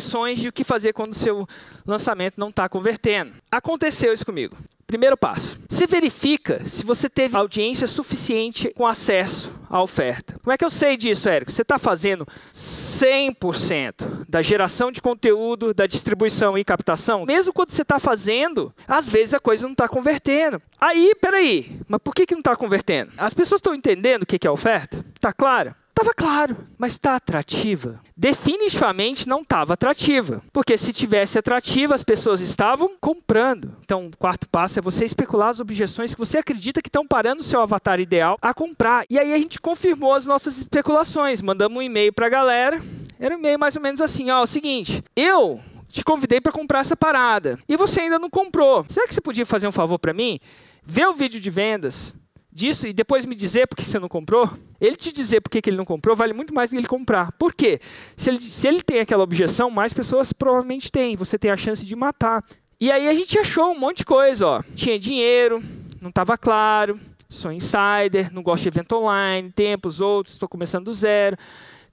objeções de o que fazer quando o seu lançamento não está convertendo. Aconteceu isso comigo. Primeiro passo: você verifica se você teve audiência suficiente com acesso à oferta. Como é que eu sei disso, Érico? Você está fazendo 100% da geração de conteúdo, da distribuição e captação? Mesmo quando você está fazendo, às vezes a coisa não está convertendo. Aí, peraí, mas por que, que não está convertendo? As pessoas estão entendendo o que é oferta? Está claro? Estava claro, mas está atrativa? Definitivamente não estava atrativa, porque se tivesse atrativa, as pessoas estavam comprando. Então, o quarto passo é você especular as objeções que você acredita que estão parando o seu avatar ideal a comprar. E aí a gente confirmou as nossas especulações, mandamos um e-mail para a galera. Era um e-mail mais ou menos assim: ó, o seguinte, eu te convidei para comprar essa parada e você ainda não comprou. Será que você podia fazer um favor para mim? Ver o vídeo de vendas, disso e depois me dizer por que você não comprou, ele te dizer por que ele não comprou vale muito mais do que ele comprar. Por quê? Se ele, se ele tem aquela objeção, mais pessoas provavelmente têm. Você tem a chance de matar. E aí a gente achou um monte de coisa. Ó. Tinha dinheiro, não estava claro, sou insider, não gosto de evento online, tempos outros, estou começando do zero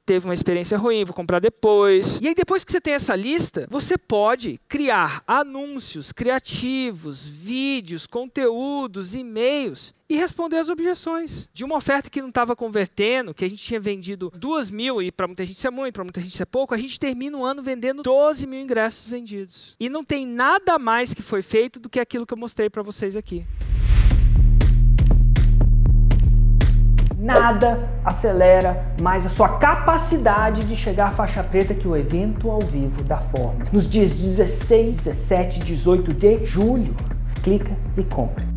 teve uma experiência ruim, vou comprar depois. E aí, depois que você tem essa lista, você pode criar anúncios criativos, vídeos, conteúdos, e-mails e responder as objeções. De uma oferta que não estava convertendo, que a gente tinha vendido duas mil, e para muita gente isso é muito, para muita gente isso é pouco, a gente termina o ano vendendo 12 mil ingressos vendidos. E não tem nada mais que foi feito do que aquilo que eu mostrei para vocês aqui. Nada acelera mais a sua capacidade de chegar à faixa preta que o evento ao vivo da Fórmula. Nos dias 16, 17 e 18 de julho, clica e compre.